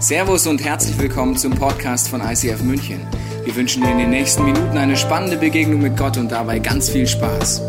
Servus und herzlich willkommen zum Podcast von ICF München. Wir wünschen dir in den nächsten Minuten eine spannende Begegnung mit Gott und dabei ganz viel Spaß.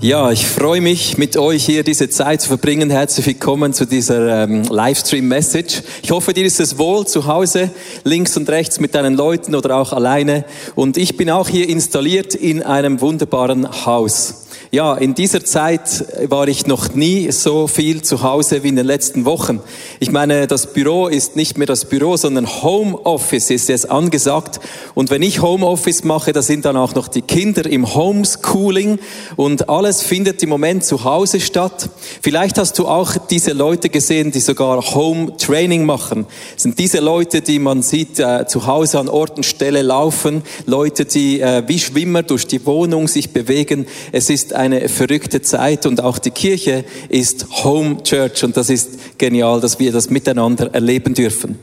Ja, ich freue mich, mit euch hier diese Zeit zu verbringen. Herzlich willkommen zu dieser ähm, Livestream-Message. Ich hoffe, dir ist es wohl zu Hause, links und rechts mit deinen Leuten oder auch alleine. Und ich bin auch hier installiert in einem wunderbaren Haus. Ja, in dieser Zeit war ich noch nie so viel zu Hause wie in den letzten Wochen. Ich meine, das Büro ist nicht mehr das Büro, sondern Homeoffice ist jetzt angesagt. Und wenn ich Homeoffice mache, da sind dann auch noch die Kinder im Homeschooling und alles findet im Moment zu Hause statt. Vielleicht hast du auch diese Leute gesehen, die sogar Home Training machen. Das sind diese Leute, die man sieht äh, zu Hause an Ort und Stelle laufen, Leute, die äh, wie Schwimmer durch die Wohnung sich bewegen. Es ist eine verrückte Zeit und auch die Kirche ist Home Church und das ist genial, dass wir das miteinander erleben dürfen.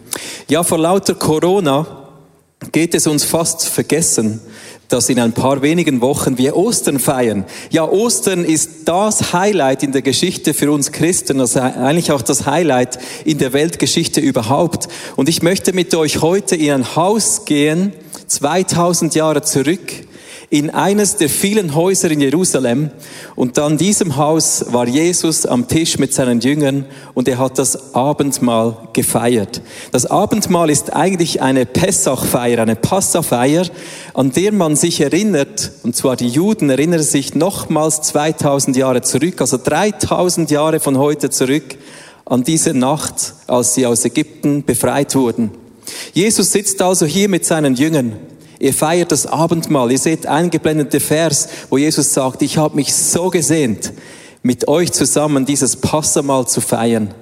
Ja, vor lauter Corona geht es uns fast vergessen, dass in ein paar wenigen Wochen wir Ostern feiern. Ja, Ostern ist das Highlight in der Geschichte für uns Christen, also eigentlich auch das Highlight in der Weltgeschichte überhaupt. Und ich möchte mit euch heute in ein Haus gehen, 2000 Jahre zurück, in eines der vielen Häuser in Jerusalem. Und an diesem Haus war Jesus am Tisch mit seinen Jüngern und er hat das Abendmahl gefeiert. Das Abendmahl ist eigentlich eine Pessachfeier, eine Passafeier, an der man sich erinnert, und zwar die Juden erinnern sich nochmals 2000 Jahre zurück, also 3000 Jahre von heute zurück, an diese Nacht, als sie aus Ägypten befreit wurden. Jesus sitzt also hier mit seinen Jüngern. Ihr feiert das Abendmahl. Ihr seht eingeblendet der Vers, wo Jesus sagt, ich habe mich so gesehnt, mit euch zusammen dieses Passamal zu feiern.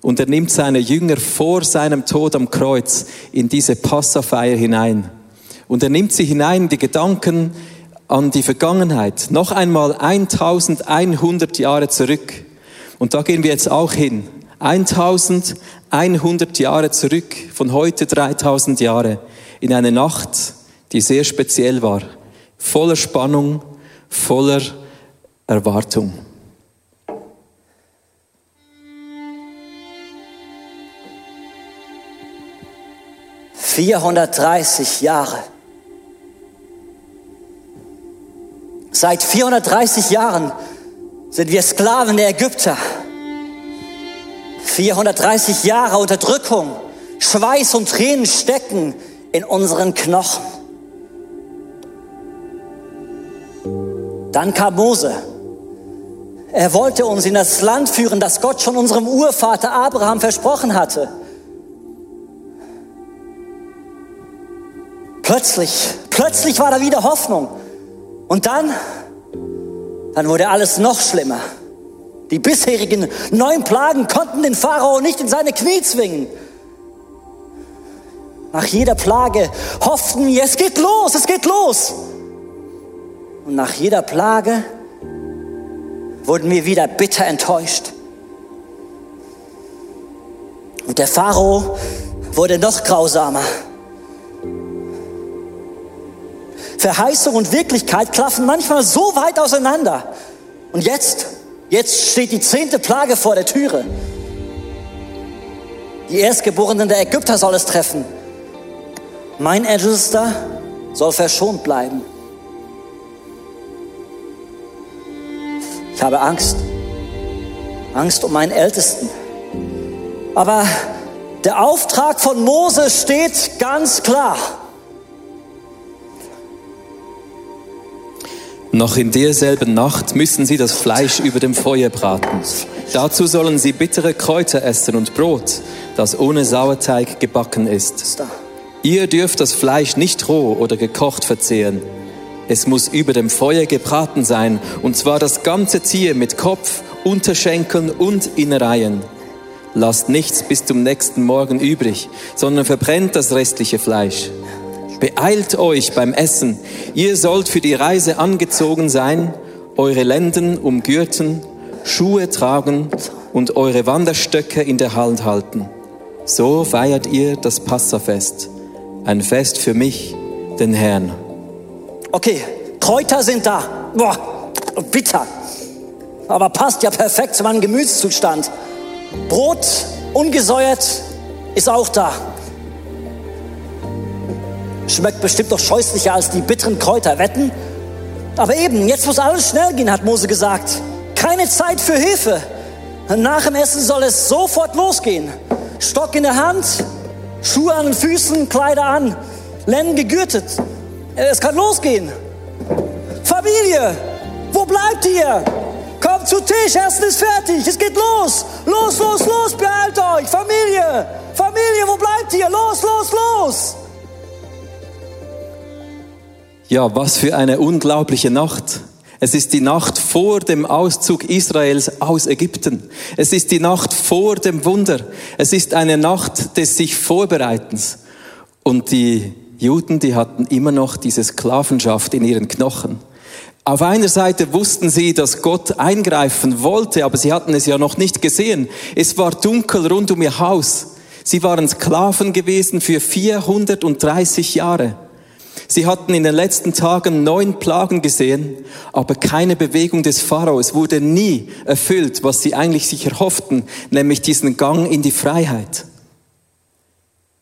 Und er nimmt seine Jünger vor seinem Tod am Kreuz in diese Passafeier hinein. Und er nimmt sie hinein, die Gedanken an die Vergangenheit. Noch einmal 1100 Jahre zurück. Und da gehen wir jetzt auch hin. 1100 Jahre zurück, von heute 3000 Jahre, in eine Nacht, die sehr speziell war, voller Spannung, voller Erwartung. Vierhundertdreißig Jahre. Seit 430 Jahren sind wir Sklaven der Ägypter. 430 Jahre Unterdrückung, Schweiß und Tränen stecken in unseren Knochen. Dann kam Mose. Er wollte uns in das Land führen, das Gott schon unserem Urvater Abraham versprochen hatte. Plötzlich, plötzlich war da wieder Hoffnung. Und dann, dann wurde alles noch schlimmer. Die bisherigen neun Plagen konnten den Pharao nicht in seine Knie zwingen. Nach jeder Plage hofften wir, es geht los, es geht los. Und nach jeder Plage wurden wir wieder bitter enttäuscht. Und der Pharao wurde noch grausamer. Verheißung und Wirklichkeit klaffen manchmal so weit auseinander. Und jetzt, jetzt steht die zehnte Plage vor der Türe. Die Erstgeborenen der Ägypter soll es treffen. Mein Ältester soll verschont bleiben. Ich habe Angst. Angst um meinen Ältesten. Aber der Auftrag von Mose steht ganz klar. Noch in derselben Nacht müssen sie das Fleisch über dem Feuer braten. Dazu sollen sie bittere Kräuter essen und Brot, das ohne Sauerteig gebacken ist. Ihr dürft das Fleisch nicht roh oder gekocht verzehren. Es muss über dem Feuer gebraten sein, und zwar das ganze Tier mit Kopf, Unterschenkeln und Innereien. Lasst nichts bis zum nächsten Morgen übrig, sondern verbrennt das restliche Fleisch. Beeilt euch beim Essen. Ihr sollt für die Reise angezogen sein, eure Lenden umgürten, Schuhe tragen und eure Wanderstöcke in der Hand halten. So feiert ihr das Passafest, ein Fest für mich, den Herrn. Okay, Kräuter sind da. Boah, bitter. aber passt ja perfekt zu meinem Gemütszustand. Brot, ungesäuert, ist auch da. Schmeckt bestimmt doch scheußlicher als die bitteren Kräuter, wetten? Aber eben, jetzt muss alles schnell gehen, hat Mose gesagt. Keine Zeit für Hilfe. Nach dem Essen soll es sofort losgehen. Stock in der Hand, Schuhe an den Füßen, Kleider an, Lenden gegürtet. Es kann losgehen. Familie, wo bleibt ihr? Kommt zu Tisch, Essen ist fertig, es geht los. Los, los, los, beeilt euch. Familie, Familie, wo bleibt ihr? Los, los, los. Ja, was für eine unglaubliche Nacht. Es ist die Nacht vor dem Auszug Israels aus Ägypten. Es ist die Nacht vor dem Wunder. Es ist eine Nacht des sich Vorbereitens. Und die Juden, die hatten immer noch diese Sklavenschaft in ihren Knochen. Auf einer Seite wussten sie, dass Gott eingreifen wollte, aber sie hatten es ja noch nicht gesehen. Es war dunkel rund um ihr Haus. Sie waren Sklaven gewesen für 430 Jahre. Sie hatten in den letzten Tagen neun Plagen gesehen, aber keine Bewegung des Pharao. Es wurde nie erfüllt, was sie eigentlich sich erhofften, nämlich diesen Gang in die Freiheit.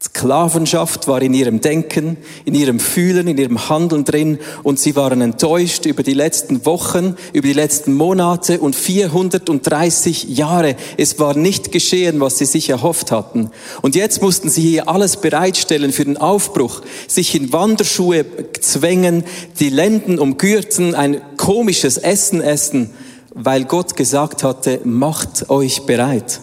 Sklavenschaft war in ihrem Denken, in ihrem Fühlen, in ihrem Handeln drin und sie waren enttäuscht über die letzten Wochen, über die letzten Monate und 430 Jahre. Es war nicht geschehen, was sie sich erhofft hatten. Und jetzt mussten sie hier alles bereitstellen für den Aufbruch, sich in Wanderschuhe zwängen, die Lenden umgürten, ein komisches Essen essen, weil Gott gesagt hatte, macht euch bereit.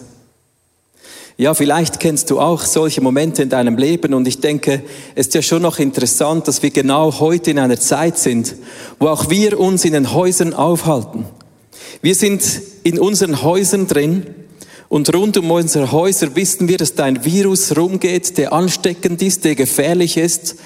Ja, vielleicht kennst du auch solche Momente in deinem Leben und ich denke, es ist ja schon noch interessant, dass wir genau heute in einer Zeit sind, wo auch wir uns in den Häusern aufhalten. Wir sind in unseren Häusern drin und rund um unsere Häuser wissen wir, dass da ein Virus rumgeht, der ansteckend ist, der gefährlich ist.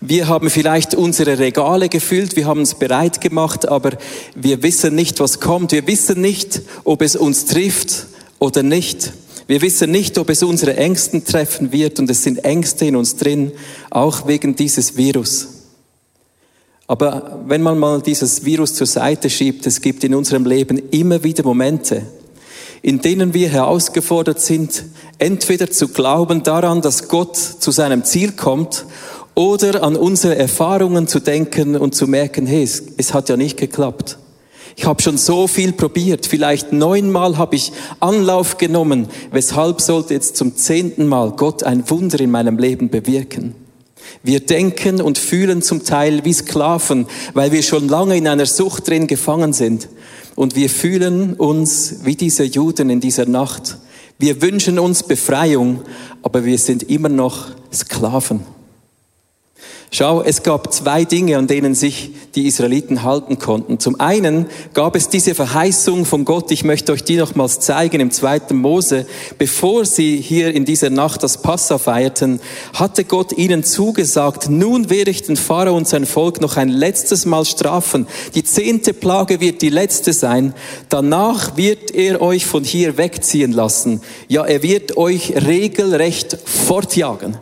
Wir haben vielleicht unsere Regale gefüllt, wir haben es bereit gemacht, aber wir wissen nicht, was kommt. Wir wissen nicht, ob es uns trifft oder nicht. Wir wissen nicht, ob es unsere Ängsten treffen wird und es sind Ängste in uns drin, auch wegen dieses Virus. Aber wenn man mal dieses Virus zur Seite schiebt, es gibt in unserem Leben immer wieder Momente, in denen wir herausgefordert sind, entweder zu glauben daran, dass Gott zu seinem Ziel kommt, oder an unsere Erfahrungen zu denken und zu merken, hey, es, es hat ja nicht geklappt. Ich habe schon so viel probiert. Vielleicht neunmal habe ich Anlauf genommen. Weshalb sollte jetzt zum zehnten Mal Gott ein Wunder in meinem Leben bewirken? Wir denken und fühlen zum Teil wie Sklaven, weil wir schon lange in einer Sucht drin gefangen sind. Und wir fühlen uns wie diese Juden in dieser Nacht. Wir wünschen uns Befreiung, aber wir sind immer noch Sklaven. Schau, es gab zwei Dinge, an denen sich die Israeliten halten konnten. Zum einen gab es diese Verheißung von Gott, ich möchte euch die nochmals zeigen im zweiten Mose. Bevor sie hier in dieser Nacht das Passa feierten, hatte Gott ihnen zugesagt, nun werde ich den Pharao und sein Volk noch ein letztes Mal strafen. Die zehnte Plage wird die letzte sein. Danach wird er euch von hier wegziehen lassen. Ja, er wird euch regelrecht fortjagen.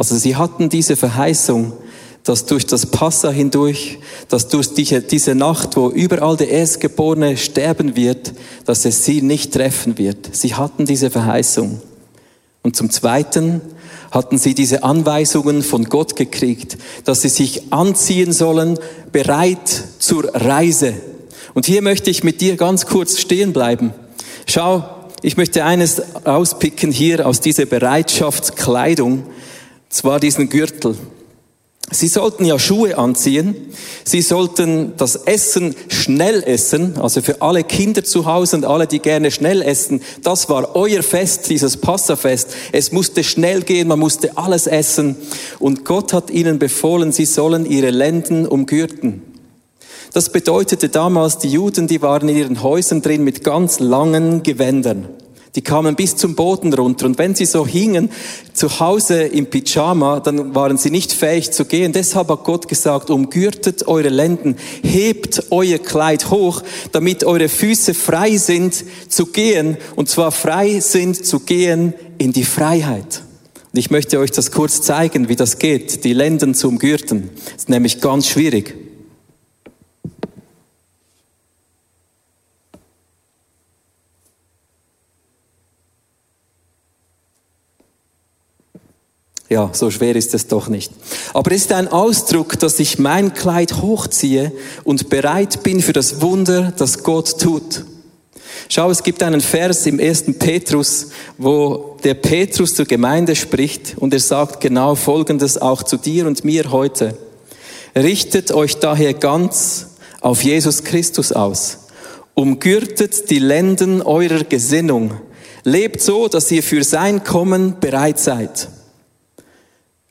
Also sie hatten diese Verheißung, dass durch das Passa hindurch, dass durch diese, Nacht, wo überall der Erstgeborene sterben wird, dass es sie nicht treffen wird. Sie hatten diese Verheißung. Und zum Zweiten hatten sie diese Anweisungen von Gott gekriegt, dass sie sich anziehen sollen, bereit zur Reise. Und hier möchte ich mit dir ganz kurz stehen bleiben. Schau, ich möchte eines auspicken hier aus dieser Bereitschaftskleidung zwar diesen Gürtel. Sie sollten ja Schuhe anziehen. Sie sollten das Essen schnell essen. Also für alle Kinder zu Hause und alle, die gerne schnell essen. Das war euer Fest, dieses Passafest. Es musste schnell gehen. Man musste alles essen. Und Gott hat ihnen befohlen, sie sollen ihre Lenden umgürten. Das bedeutete damals, die Juden, die waren in ihren Häusern drin mit ganz langen Gewändern. Die kamen bis zum Boden runter und wenn sie so hingen zu Hause im Pyjama, dann waren sie nicht fähig zu gehen. Deshalb hat Gott gesagt, umgürtet eure Lenden, hebt euer Kleid hoch, damit eure Füße frei sind zu gehen und zwar frei sind zu gehen in die Freiheit. Und ich möchte euch das kurz zeigen, wie das geht, die Lenden zu umgürten. Das ist nämlich ganz schwierig. Ja, so schwer ist es doch nicht. Aber es ist ein Ausdruck, dass ich mein Kleid hochziehe und bereit bin für das Wunder, das Gott tut. Schau, es gibt einen Vers im ersten Petrus, wo der Petrus zur Gemeinde spricht und er sagt genau Folgendes auch zu dir und mir heute. Richtet euch daher ganz auf Jesus Christus aus. Umgürtet die Lenden eurer Gesinnung. Lebt so, dass ihr für sein Kommen bereit seid.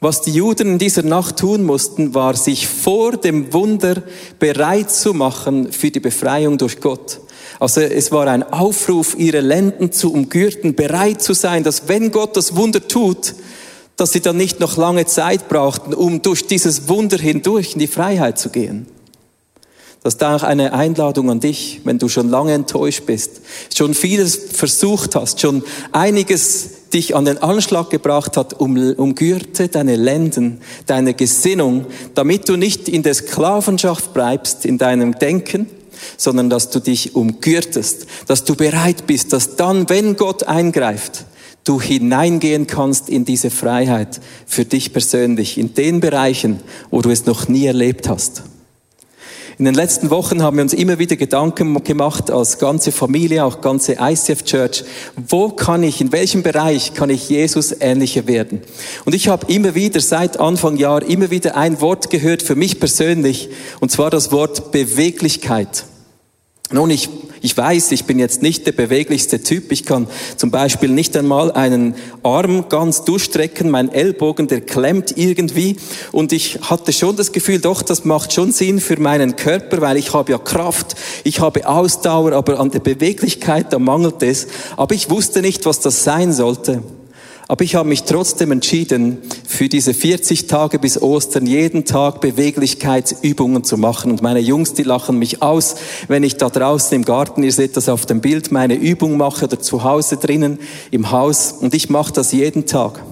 Was die Juden in dieser Nacht tun mussten, war, sich vor dem Wunder bereit zu machen für die Befreiung durch Gott. Also es war ein Aufruf, ihre Lenden zu umgürten, bereit zu sein, dass wenn Gott das Wunder tut, dass sie dann nicht noch lange Zeit brauchten, um durch dieses Wunder hindurch in die Freiheit zu gehen. Das ist auch eine Einladung an dich, wenn du schon lange enttäuscht bist, schon vieles versucht hast, schon einiges dich an den Anschlag gebracht hat, um, umgürte deine Lenden, deine Gesinnung, damit du nicht in der Sklavenschaft bleibst, in deinem Denken, sondern dass du dich umgürtest, dass du bereit bist, dass dann, wenn Gott eingreift, du hineingehen kannst in diese Freiheit für dich persönlich, in den Bereichen, wo du es noch nie erlebt hast. In den letzten Wochen haben wir uns immer wieder Gedanken gemacht, als ganze Familie, auch ganze ICF Church, wo kann ich, in welchem Bereich kann ich Jesus ähnlicher werden? Und ich habe immer wieder, seit Anfang Jahr, immer wieder ein Wort gehört für mich persönlich, und zwar das Wort Beweglichkeit. Nun, ich, ich weiß, ich bin jetzt nicht der beweglichste Typ. Ich kann zum Beispiel nicht einmal einen Arm ganz durchstrecken. Mein Ellbogen, der klemmt irgendwie. Und ich hatte schon das Gefühl, doch, das macht schon Sinn für meinen Körper, weil ich habe ja Kraft, ich habe Ausdauer, aber an der Beweglichkeit, da mangelt es. Aber ich wusste nicht, was das sein sollte. Aber ich habe mich trotzdem entschieden, für diese 40 Tage bis Ostern jeden Tag Beweglichkeitsübungen zu machen. Und meine Jungs, die lachen mich aus, wenn ich da draußen im Garten, ihr seht das auf dem Bild, meine Übung mache oder zu Hause drinnen im Haus. Und ich mache das jeden Tag.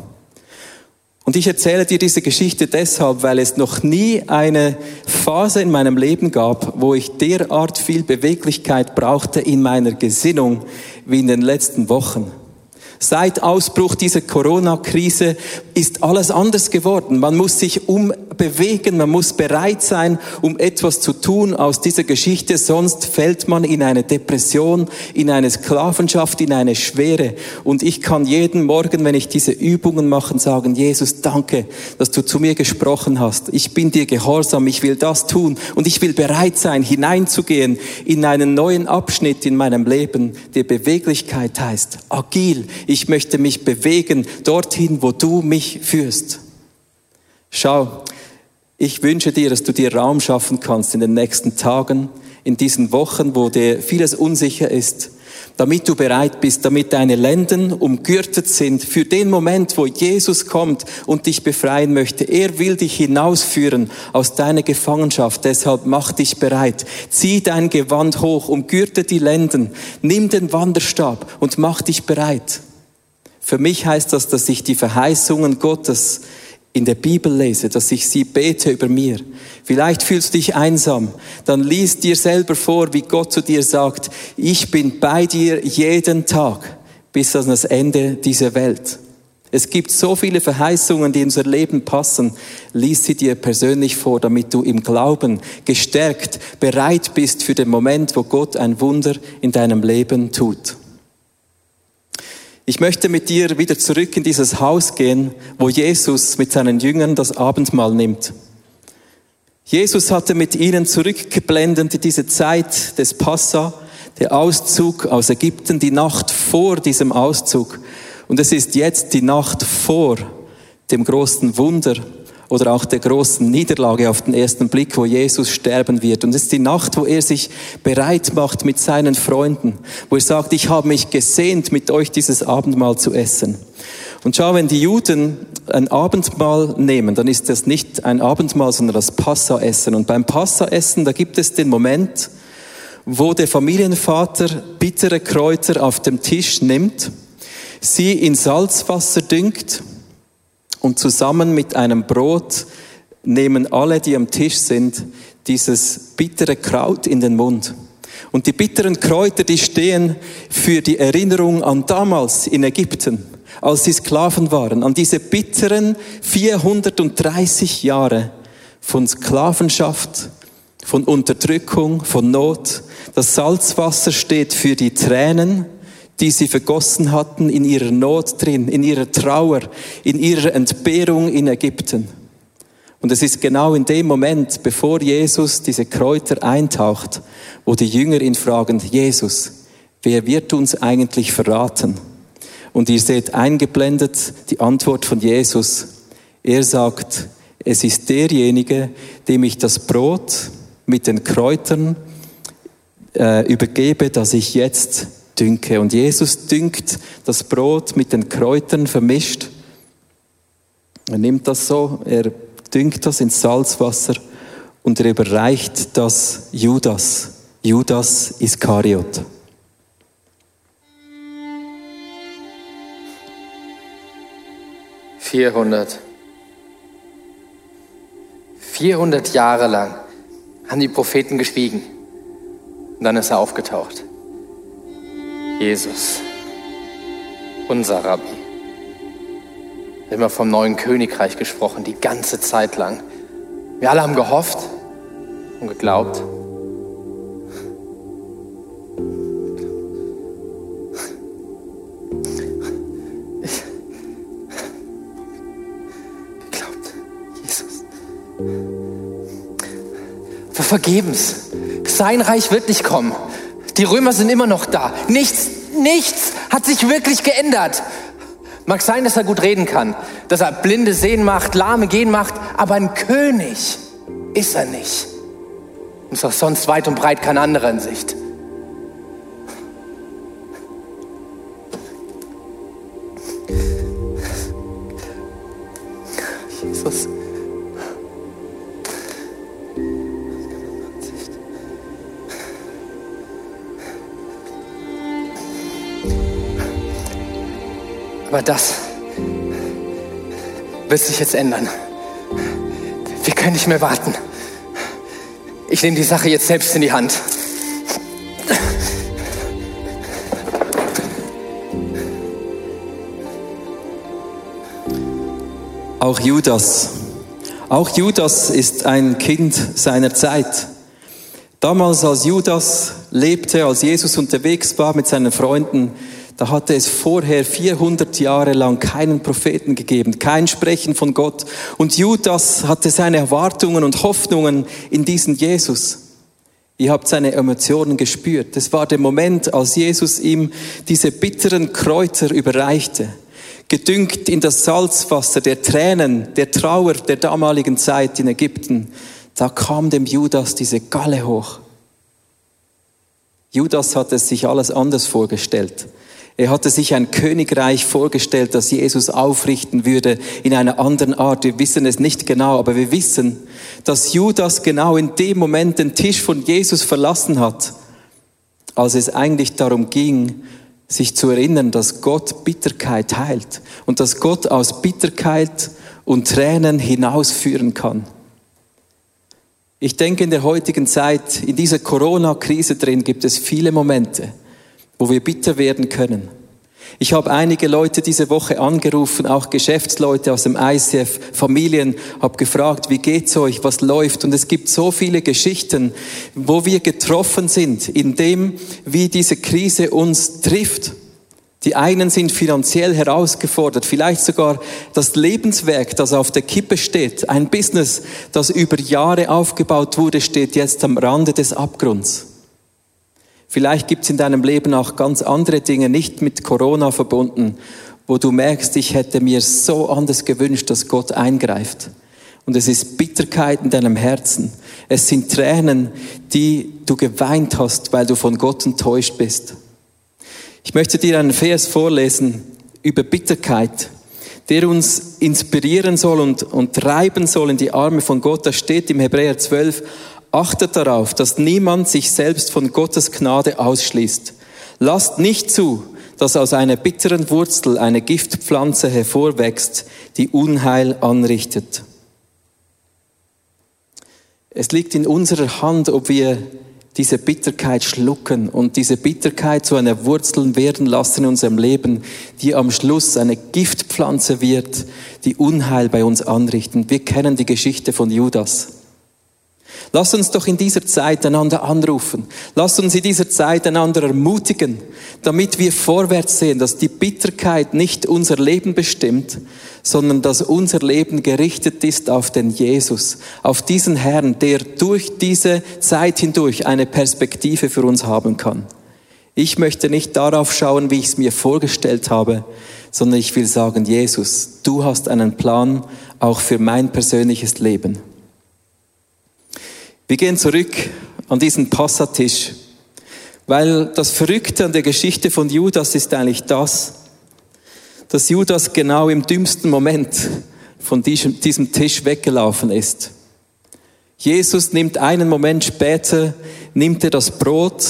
Und ich erzähle dir diese Geschichte deshalb, weil es noch nie eine Phase in meinem Leben gab, wo ich derart viel Beweglichkeit brauchte in meiner Gesinnung wie in den letzten Wochen. Seit Ausbruch dieser Corona-Krise ist alles anders geworden. Man muss sich umbewegen, man muss bereit sein, um etwas zu tun aus dieser Geschichte, sonst fällt man in eine Depression, in eine Sklavenschaft, in eine Schwere. Und ich kann jeden Morgen, wenn ich diese Übungen mache, sagen, Jesus, danke, dass du zu mir gesprochen hast. Ich bin dir gehorsam, ich will das tun und ich will bereit sein, hineinzugehen in einen neuen Abschnitt in meinem Leben, der Beweglichkeit heißt, agil, ich möchte mich bewegen dorthin, wo du mich führst. Schau, ich wünsche dir, dass du dir Raum schaffen kannst in den nächsten Tagen, in diesen Wochen, wo dir vieles unsicher ist, damit du bereit bist, damit deine Lenden umgürtet sind für den Moment, wo Jesus kommt und dich befreien möchte. Er will dich hinausführen aus deiner Gefangenschaft. Deshalb mach dich bereit. Zieh dein Gewand hoch, umgürte die Lenden, nimm den Wanderstab und mach dich bereit. Für mich heißt das, dass ich die Verheißungen Gottes in der Bibel lese, dass ich sie bete über mir. Vielleicht fühlst du dich einsam, dann lies dir selber vor, wie Gott zu dir sagt, ich bin bei dir jeden Tag bis an das Ende dieser Welt. Es gibt so viele Verheißungen, die in unser Leben passen. Lies sie dir persönlich vor, damit du im Glauben gestärkt bereit bist für den Moment, wo Gott ein Wunder in deinem Leben tut. Ich möchte mit dir wieder zurück in dieses Haus gehen, wo Jesus mit seinen Jüngern das Abendmahl nimmt. Jesus hatte mit ihnen zurückgeblendet diese Zeit des Passa, der Auszug aus Ägypten, die Nacht vor diesem Auszug. Und es ist jetzt die Nacht vor dem großen Wunder, oder auch der großen Niederlage auf den ersten Blick, wo Jesus sterben wird. Und es ist die Nacht, wo er sich bereit macht mit seinen Freunden, wo er sagt, ich habe mich gesehnt, mit euch dieses Abendmahl zu essen. Und schau, wenn die Juden ein Abendmahl nehmen, dann ist das nicht ein Abendmahl, sondern das Passaessen. Und beim Passaessen, da gibt es den Moment, wo der Familienvater bittere Kräuter auf dem Tisch nimmt, sie in Salzwasser düngt und zusammen mit einem Brot nehmen alle, die am Tisch sind, dieses bittere Kraut in den Mund. Und die bitteren Kräuter, die stehen für die Erinnerung an damals in Ägypten, als sie Sklaven waren, an diese bitteren 430 Jahre von Sklavenschaft, von Unterdrückung, von Not. Das Salzwasser steht für die Tränen, die sie vergossen hatten in ihrer Not drin, in ihrer Trauer, in ihrer Entbehrung in Ägypten. Und es ist genau in dem Moment, bevor Jesus diese Kräuter eintaucht, wo die Jünger ihn fragen, Jesus, wer wird uns eigentlich verraten? Und ihr seht eingeblendet die Antwort von Jesus. Er sagt, es ist derjenige, dem ich das Brot mit den Kräutern äh, übergebe, das ich jetzt dünke. Und Jesus dünkt das Brot mit den Kräutern vermischt. Er nimmt das so, er dünkt das ins Salzwasser und er überreicht das Judas, Judas Iskariot. Vierhundert. Vierhundert Jahre lang haben die Propheten geschwiegen. Und dann ist er aufgetaucht. Jesus, unser Rabbi. Immer vom neuen Königreich gesprochen, die ganze Zeit lang. Wir alle haben gehofft und geglaubt. Ich geglaubt, Jesus. Vergeben's. Sein Reich wird nicht kommen. Die Römer sind immer noch da. Nichts, nichts hat sich wirklich geändert. Mag sein, dass er gut reden kann, dass er Blinde sehen macht, Lahme gehen macht, aber ein König ist er nicht. Und ist auch sonst weit und breit kein anderer in Sicht. Aber das wird sich jetzt ändern. Wir können nicht mehr warten. Ich nehme die Sache jetzt selbst in die Hand. Auch Judas. Auch Judas ist ein Kind seiner Zeit. Damals, als Judas lebte, als Jesus unterwegs war mit seinen Freunden, da hatte es vorher 400 Jahre lang keinen Propheten gegeben, kein Sprechen von Gott. Und Judas hatte seine Erwartungen und Hoffnungen in diesen Jesus. Ihr habt seine Emotionen gespürt. Es war der Moment, als Jesus ihm diese bitteren Kräuter überreichte, gedüngt in das Salzwasser der Tränen, der Trauer der damaligen Zeit in Ägypten. Da kam dem Judas diese Galle hoch. Judas hatte sich alles anders vorgestellt. Er hatte sich ein Königreich vorgestellt, das Jesus aufrichten würde in einer anderen Art. Wir wissen es nicht genau, aber wir wissen, dass Judas genau in dem Moment den Tisch von Jesus verlassen hat, als es eigentlich darum ging, sich zu erinnern, dass Gott Bitterkeit heilt und dass Gott aus Bitterkeit und Tränen hinausführen kann. Ich denke, in der heutigen Zeit, in dieser Corona-Krise drin, gibt es viele Momente, wo wir bitter werden können. Ich habe einige Leute diese Woche angerufen, auch Geschäftsleute aus dem ICF, Familien, habe gefragt, wie geht's euch, was läuft? Und es gibt so viele Geschichten, wo wir getroffen sind, in dem, wie diese Krise uns trifft. Die einen sind finanziell herausgefordert, vielleicht sogar das Lebenswerk, das auf der Kippe steht, ein Business, das über Jahre aufgebaut wurde, steht jetzt am Rande des Abgrunds. Vielleicht gibt es in deinem Leben auch ganz andere Dinge, nicht mit Corona verbunden, wo du merkst, ich hätte mir so anders gewünscht, dass Gott eingreift. Und es ist Bitterkeit in deinem Herzen. Es sind Tränen, die du geweint hast, weil du von Gott enttäuscht bist. Ich möchte dir einen Vers vorlesen über Bitterkeit, der uns inspirieren soll und, und treiben soll in die Arme von Gott. Das steht im Hebräer 12, Achtet darauf, dass niemand sich selbst von Gottes Gnade ausschließt. Lasst nicht zu, dass aus einer bitteren Wurzel eine Giftpflanze hervorwächst, die Unheil anrichtet. Es liegt in unserer Hand, ob wir diese Bitterkeit schlucken und diese Bitterkeit zu einer Wurzel werden lassen in unserem Leben, die am Schluss eine Giftpflanze wird, die Unheil bei uns anrichten. Wir kennen die Geschichte von Judas. Lass uns doch in dieser Zeit einander anrufen. Lass uns in dieser Zeit einander ermutigen, damit wir vorwärts sehen, dass die Bitterkeit nicht unser Leben bestimmt, sondern dass unser Leben gerichtet ist auf den Jesus, auf diesen Herrn, der durch diese Zeit hindurch eine Perspektive für uns haben kann. Ich möchte nicht darauf schauen, wie ich es mir vorgestellt habe, sondern ich will sagen, Jesus, du hast einen Plan auch für mein persönliches Leben. Wir gehen zurück an diesen Passatisch, weil das Verrückte an der Geschichte von Judas ist eigentlich das, dass Judas genau im dümmsten Moment von diesem, Tisch weggelaufen ist. Jesus nimmt einen Moment später, nimmt er das Brot,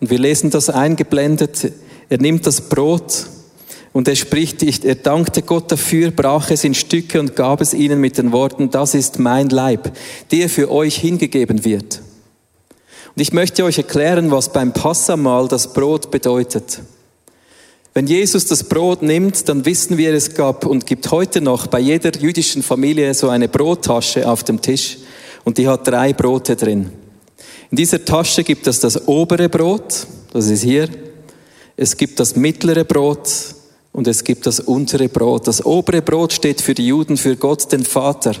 und wir lesen das eingeblendet, er nimmt das Brot und er spricht, er dankte Gott dafür, brach es in Stücke und gab es ihnen mit den Worten, das ist mein Leib, der für euch hingegeben wird. Und ich möchte euch erklären, was beim Passamal das Brot bedeutet. Wenn Jesus das Brot nimmt, dann wissen wir, es gab und gibt heute noch bei jeder jüdischen Familie so eine Brottasche auf dem Tisch und die hat drei Brote drin. In dieser Tasche gibt es das obere Brot, das ist hier. Es gibt das mittlere Brot und es gibt das untere Brot. Das obere Brot steht für die Juden, für Gott den Vater.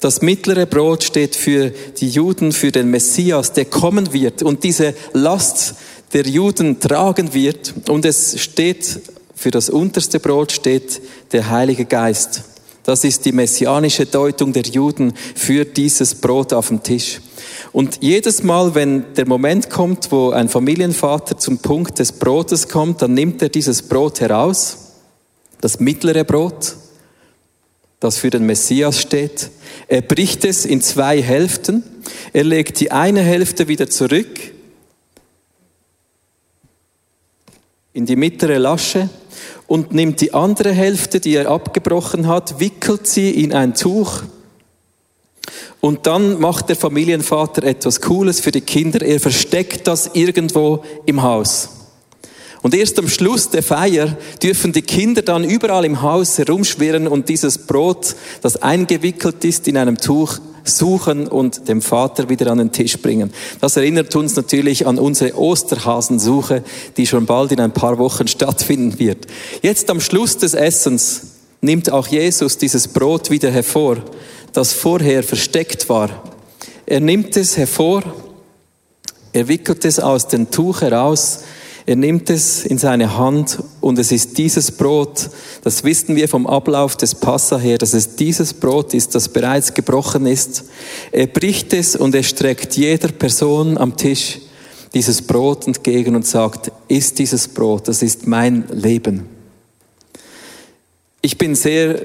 Das mittlere Brot steht für die Juden, für den Messias, der kommen wird und diese Last der Juden tragen wird. Und es steht, für das unterste Brot steht der Heilige Geist. Das ist die messianische Deutung der Juden für dieses Brot auf dem Tisch. Und jedes Mal, wenn der Moment kommt, wo ein Familienvater zum Punkt des Brotes kommt, dann nimmt er dieses Brot heraus, das mittlere Brot, das für den Messias steht. Er bricht es in zwei Hälften. Er legt die eine Hälfte wieder zurück in die mittlere Lasche und nimmt die andere Hälfte, die er abgebrochen hat, wickelt sie in ein Tuch und dann macht der Familienvater etwas Cooles für die Kinder. Er versteckt das irgendwo im Haus. Und erst am Schluss der Feier dürfen die Kinder dann überall im Haus herumschwirren und dieses Brot, das eingewickelt ist in einem Tuch, suchen und dem Vater wieder an den Tisch bringen. Das erinnert uns natürlich an unsere Osterhasensuche, die schon bald in ein paar Wochen stattfinden wird. Jetzt am Schluss des Essens nimmt auch Jesus dieses Brot wieder hervor das vorher versteckt war. Er nimmt es hervor, er wickelt es aus dem Tuch heraus, er nimmt es in seine Hand und es ist dieses Brot, das wissen wir vom Ablauf des Passa her, dass es dieses Brot ist, das bereits gebrochen ist. Er bricht es und er streckt jeder Person am Tisch dieses Brot entgegen und sagt, ist dieses Brot, das ist mein Leben. Ich bin sehr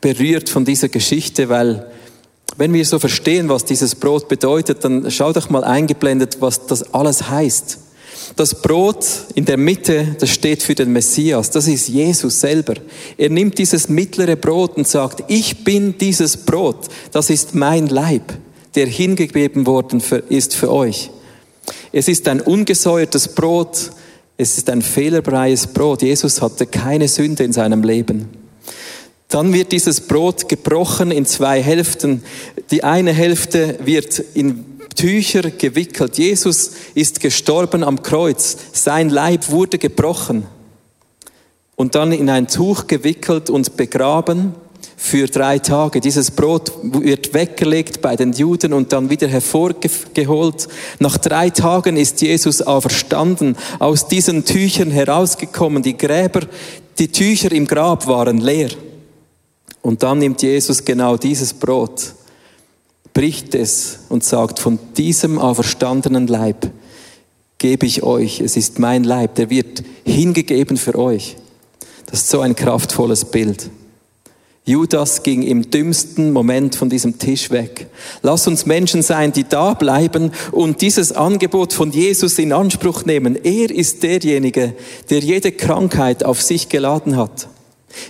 berührt von dieser Geschichte, weil wenn wir so verstehen, was dieses Brot bedeutet, dann schau doch mal eingeblendet, was das alles heißt. Das Brot in der Mitte, das steht für den Messias, das ist Jesus selber. Er nimmt dieses mittlere Brot und sagt, ich bin dieses Brot, das ist mein Leib, der hingegeben worden ist für euch. Es ist ein ungesäuertes Brot, es ist ein fehlerfreies Brot. Jesus hatte keine Sünde in seinem Leben. Dann wird dieses Brot gebrochen in zwei Hälften. Die eine Hälfte wird in Tücher gewickelt. Jesus ist gestorben am Kreuz. Sein Leib wurde gebrochen und dann in ein Tuch gewickelt und begraben für drei Tage. Dieses Brot wird weggelegt bei den Juden und dann wieder hervorgeholt. Nach drei Tagen ist Jesus auferstanden, aus diesen Tüchern herausgekommen. Die Gräber, die Tücher im Grab waren leer. Und dann nimmt Jesus genau dieses Brot, bricht es und sagt, von diesem auferstandenen Leib gebe ich euch, es ist mein Leib, der wird hingegeben für euch. Das ist so ein kraftvolles Bild. Judas ging im dümmsten Moment von diesem Tisch weg. Lass uns Menschen sein, die da bleiben und dieses Angebot von Jesus in Anspruch nehmen. Er ist derjenige, der jede Krankheit auf sich geladen hat.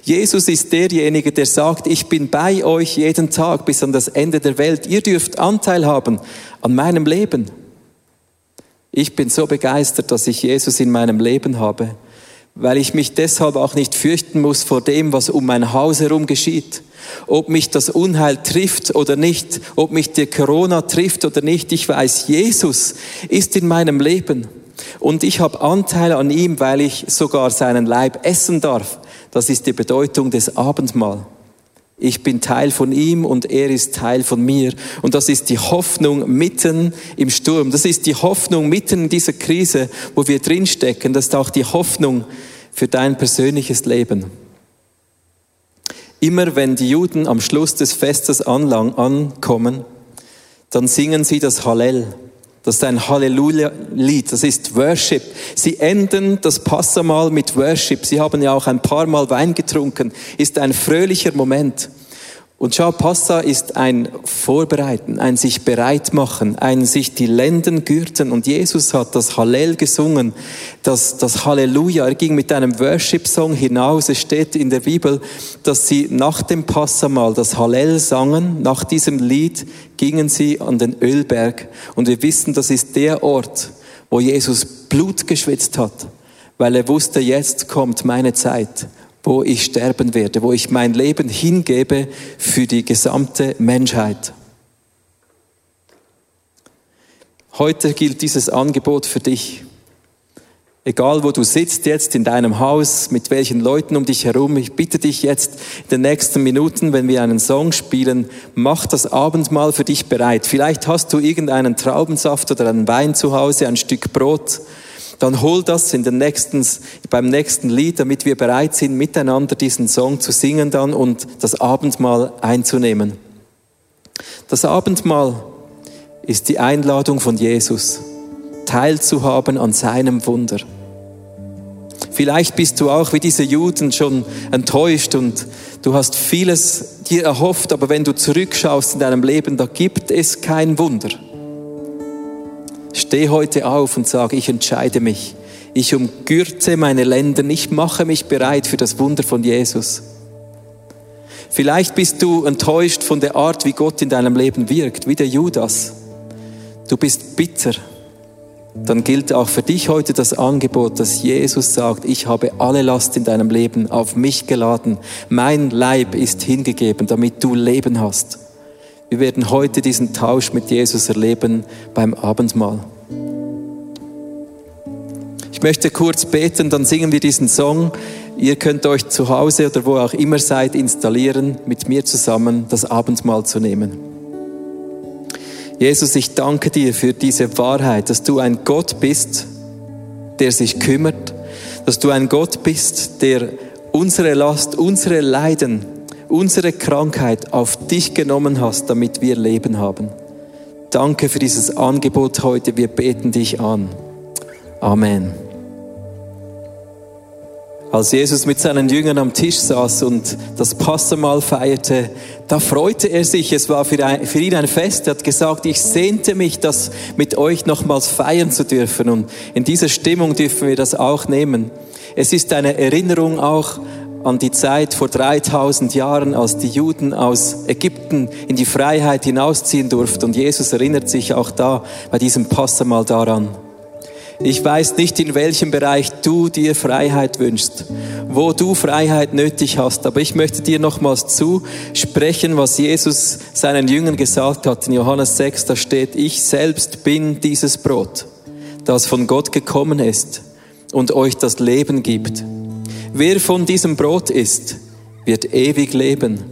Jesus ist derjenige, der sagt, ich bin bei euch jeden Tag bis an das Ende der Welt. Ihr dürft Anteil haben an meinem Leben. Ich bin so begeistert, dass ich Jesus in meinem Leben habe, weil ich mich deshalb auch nicht fürchten muss vor dem, was um mein Haus herum geschieht. Ob mich das Unheil trifft oder nicht, ob mich die Corona trifft oder nicht, ich weiß, Jesus ist in meinem Leben. Und ich habe Anteil an ihm, weil ich sogar seinen Leib essen darf. Das ist die Bedeutung des Abendmahl. Ich bin Teil von ihm und er ist Teil von mir. Und das ist die Hoffnung mitten im Sturm. Das ist die Hoffnung mitten in dieser Krise, wo wir drinstecken. Das ist auch die Hoffnung für dein persönliches Leben. Immer wenn die Juden am Schluss des Festes ankommen, dann singen sie das Hallel. Das ist ein Halleluja-Lied, das ist Worship. Sie enden das Passamal mit Worship. Sie haben ja auch ein paar Mal Wein getrunken. Ist ein fröhlicher Moment. Und schau, Passa ist ein Vorbereiten, ein sich bereit machen, ein sich die Lenden gürten. Und Jesus hat das Hallel gesungen, das, das Halleluja. Er ging mit einem Worship-Song hinaus. Es steht in der Bibel, dass sie nach dem Passamal das Hallel sangen. Nach diesem Lied gingen sie an den Ölberg. Und wir wissen, das ist der Ort, wo Jesus Blut geschwitzt hat, weil er wusste, jetzt kommt meine Zeit wo ich sterben werde, wo ich mein Leben hingebe für die gesamte Menschheit. Heute gilt dieses Angebot für dich. Egal wo du sitzt jetzt in deinem Haus, mit welchen Leuten um dich herum, ich bitte dich jetzt in den nächsten Minuten, wenn wir einen Song spielen, mach das Abendmahl für dich bereit. Vielleicht hast du irgendeinen Traubensaft oder einen Wein zu Hause, ein Stück Brot dann hol das in den nächsten, beim nächsten Lied, damit wir bereit sind, miteinander diesen Song zu singen dann und das Abendmahl einzunehmen. Das Abendmahl ist die Einladung von Jesus, teilzuhaben an seinem Wunder. Vielleicht bist du auch wie diese Juden schon enttäuscht und du hast vieles dir erhofft, aber wenn du zurückschaust in deinem Leben, da gibt es kein Wunder. Steh heute auf und sag, ich entscheide mich. Ich umgürte meine Lenden. Ich mache mich bereit für das Wunder von Jesus. Vielleicht bist du enttäuscht von der Art, wie Gott in deinem Leben wirkt, wie der Judas. Du bist bitter. Dann gilt auch für dich heute das Angebot, dass Jesus sagt, ich habe alle Last in deinem Leben auf mich geladen. Mein Leib ist hingegeben, damit du Leben hast. Wir werden heute diesen Tausch mit Jesus erleben beim Abendmahl. Ich möchte kurz beten, dann singen wir diesen Song. Ihr könnt euch zu Hause oder wo auch immer seid installieren, mit mir zusammen das Abendmahl zu nehmen. Jesus, ich danke dir für diese Wahrheit, dass du ein Gott bist, der sich kümmert, dass du ein Gott bist, der unsere Last, unsere Leiden unsere Krankheit auf dich genommen hast, damit wir Leben haben. Danke für dieses Angebot heute. Wir beten dich an. Amen. Als Jesus mit seinen Jüngern am Tisch saß und das Passamal feierte, da freute er sich. Es war für, ihn ein Fest. Er hat gesagt, ich sehnte mich, das mit euch nochmals feiern zu dürfen. Und in dieser Stimmung dürfen wir das auch nehmen. Es ist eine Erinnerung auch an die Zeit vor 3000 Jahren, als die Juden aus Ägypten in die Freiheit hinausziehen durften. Und Jesus erinnert sich auch da bei diesem Passamal daran. Ich weiß nicht, in welchem Bereich du dir Freiheit wünschst, wo du Freiheit nötig hast, aber ich möchte dir nochmals zusprechen, was Jesus seinen Jüngern gesagt hat. In Johannes 6, da steht, ich selbst bin dieses Brot, das von Gott gekommen ist und euch das Leben gibt. Wer von diesem Brot isst, wird ewig leben.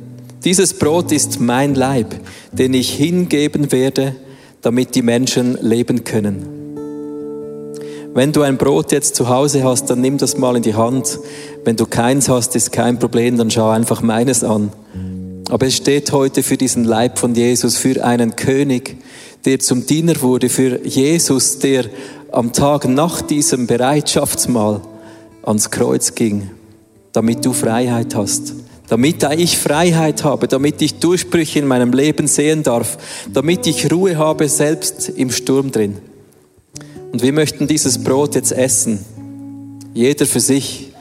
Dieses Brot ist mein Leib, den ich hingeben werde, damit die Menschen leben können. Wenn du ein Brot jetzt zu Hause hast, dann nimm das mal in die Hand. Wenn du keins hast, ist kein Problem, dann schau einfach meines an. Aber es steht heute für diesen Leib von Jesus, für einen König, der zum Diener wurde, für Jesus, der am Tag nach diesem Bereitschaftsmahl ans Kreuz ging, damit du Freiheit hast. Damit ich Freiheit habe, damit ich Durchbrüche in meinem Leben sehen darf, damit ich Ruhe habe, selbst im Sturm drin. Und wir möchten dieses Brot jetzt essen, jeder für sich,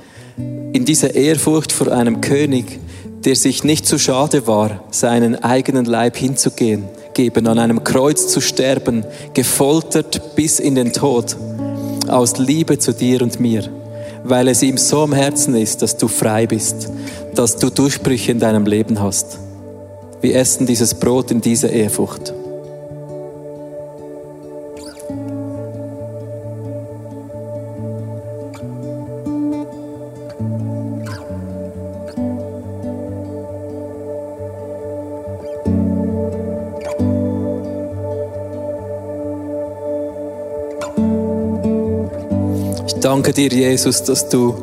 in dieser Ehrfurcht vor einem König, der sich nicht zu schade war, seinen eigenen Leib hinzugehen, geben, an einem Kreuz zu sterben, gefoltert bis in den Tod, aus Liebe zu dir und mir, weil es ihm so am Herzen ist, dass du frei bist, dass du Durchbrüche in deinem Leben hast. Wir essen dieses Brot in dieser Ehrfurcht. Danke dir, Jesus, dass du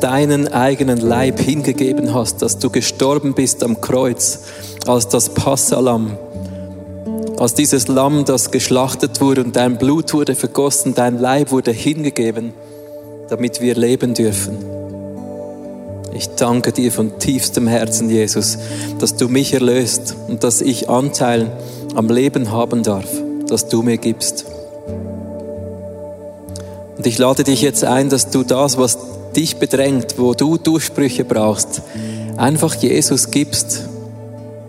deinen eigenen Leib hingegeben hast, dass du gestorben bist am Kreuz als das Passalam, als dieses Lamm, das geschlachtet wurde und dein Blut wurde vergossen, dein Leib wurde hingegeben, damit wir leben dürfen. Ich danke dir von tiefstem Herzen, Jesus, dass du mich erlöst und dass ich Anteil am Leben haben darf, das du mir gibst. Ich lade dich jetzt ein, dass du das, was dich bedrängt, wo du Durchbrüche brauchst, einfach Jesus gibst.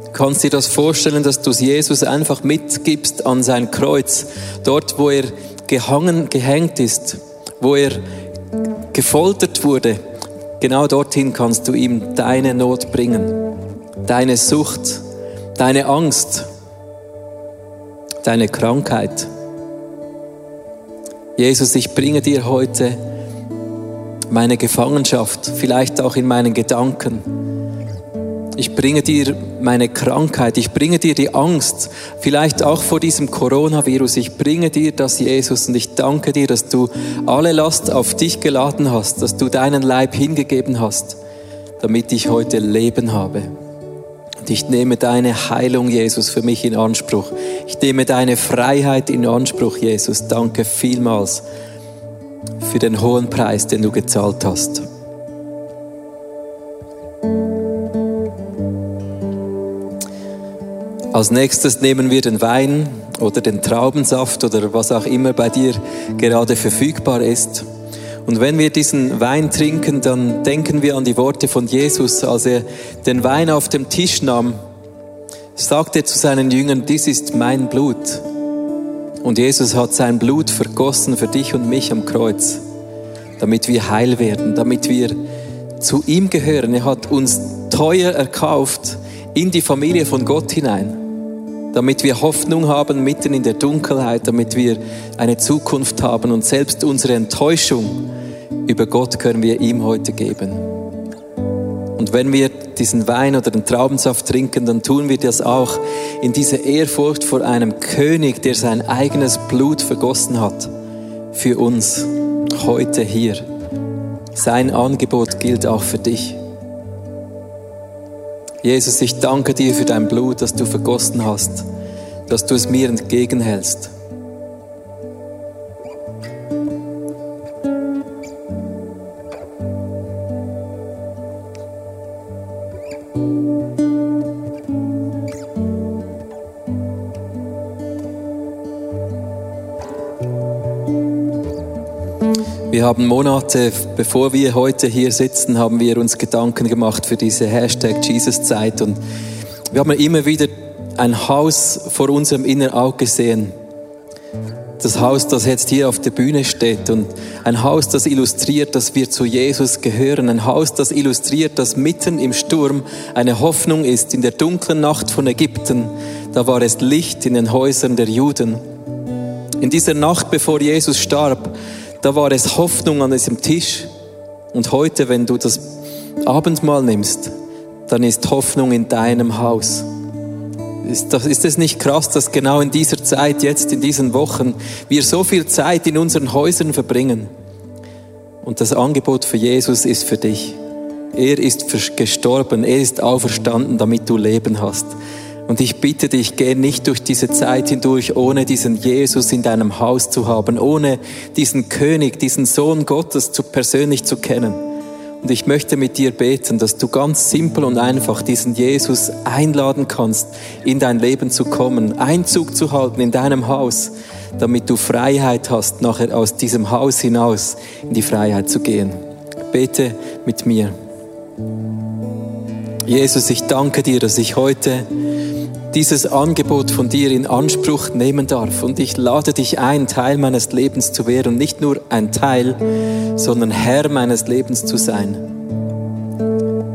Du kannst dir das vorstellen, dass du es Jesus einfach mitgibst an sein Kreuz, dort, wo er gehangen, gehängt ist, wo er gefoltert wurde. Genau dorthin kannst du ihm deine Not bringen, deine Sucht, deine Angst, deine Krankheit. Jesus, ich bringe dir heute meine Gefangenschaft, vielleicht auch in meinen Gedanken. Ich bringe dir meine Krankheit, ich bringe dir die Angst, vielleicht auch vor diesem Coronavirus. Ich bringe dir das, Jesus, und ich danke dir, dass du alle Last auf dich geladen hast, dass du deinen Leib hingegeben hast, damit ich heute Leben habe. Und ich nehme deine Heilung, Jesus, für mich in Anspruch. Ich nehme deine Freiheit in Anspruch, Jesus. Danke vielmals für den hohen Preis, den du gezahlt hast. Als nächstes nehmen wir den Wein oder den Traubensaft oder was auch immer bei dir gerade verfügbar ist. Und wenn wir diesen Wein trinken, dann denken wir an die Worte von Jesus, als er den Wein auf dem Tisch nahm, sagte er zu seinen Jüngern, dies ist mein Blut. Und Jesus hat sein Blut vergossen für dich und mich am Kreuz, damit wir heil werden, damit wir zu ihm gehören. Er hat uns teuer erkauft in die Familie von Gott hinein damit wir Hoffnung haben mitten in der Dunkelheit, damit wir eine Zukunft haben und selbst unsere Enttäuschung über Gott können wir ihm heute geben. Und wenn wir diesen Wein oder den Traubensaft trinken, dann tun wir das auch in dieser Ehrfurcht vor einem König, der sein eigenes Blut vergossen hat für uns heute hier. Sein Angebot gilt auch für dich. Jesus, ich danke dir für dein Blut, das du vergossen hast, dass du es mir entgegenhältst. Haben Monate, bevor wir heute hier sitzen, haben wir uns Gedanken gemacht für diese Hashtag Jesus-Zeit und wir haben immer wieder ein Haus vor unserem inneren Auge gesehen. Das Haus, das jetzt hier auf der Bühne steht und ein Haus, das illustriert, dass wir zu Jesus gehören. Ein Haus, das illustriert, dass mitten im Sturm eine Hoffnung ist. In der dunklen Nacht von Ägypten, da war es Licht in den Häusern der Juden. In dieser Nacht, bevor Jesus starb, da war es Hoffnung an diesem Tisch. Und heute, wenn du das Abendmahl nimmst, dann ist Hoffnung in deinem Haus. Ist, das, ist es nicht krass, dass genau in dieser Zeit, jetzt in diesen Wochen, wir so viel Zeit in unseren Häusern verbringen? Und das Angebot für Jesus ist für dich. Er ist gestorben, er ist auferstanden, damit du Leben hast. Und ich bitte dich, geh nicht durch diese Zeit hindurch, ohne diesen Jesus in deinem Haus zu haben, ohne diesen König, diesen Sohn Gottes zu persönlich zu kennen. Und ich möchte mit dir beten, dass du ganz simpel und einfach diesen Jesus einladen kannst, in dein Leben zu kommen, Einzug zu halten in deinem Haus, damit du Freiheit hast, nachher aus diesem Haus hinaus in die Freiheit zu gehen. Bete mit mir. Jesus, ich danke dir, dass ich heute dieses Angebot von dir in Anspruch nehmen darf. Und ich lade dich ein, Teil meines Lebens zu werden. Nicht nur ein Teil, sondern Herr meines Lebens zu sein.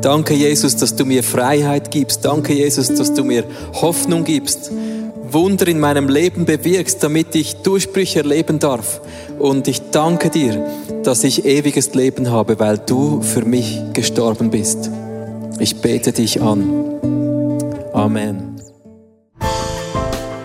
Danke, Jesus, dass du mir Freiheit gibst. Danke, Jesus, dass du mir Hoffnung gibst. Wunder in meinem Leben bewirkst, damit ich Durchbrüche erleben darf. Und ich danke dir, dass ich ewiges Leben habe, weil du für mich gestorben bist. Ich bete dich an. Amen.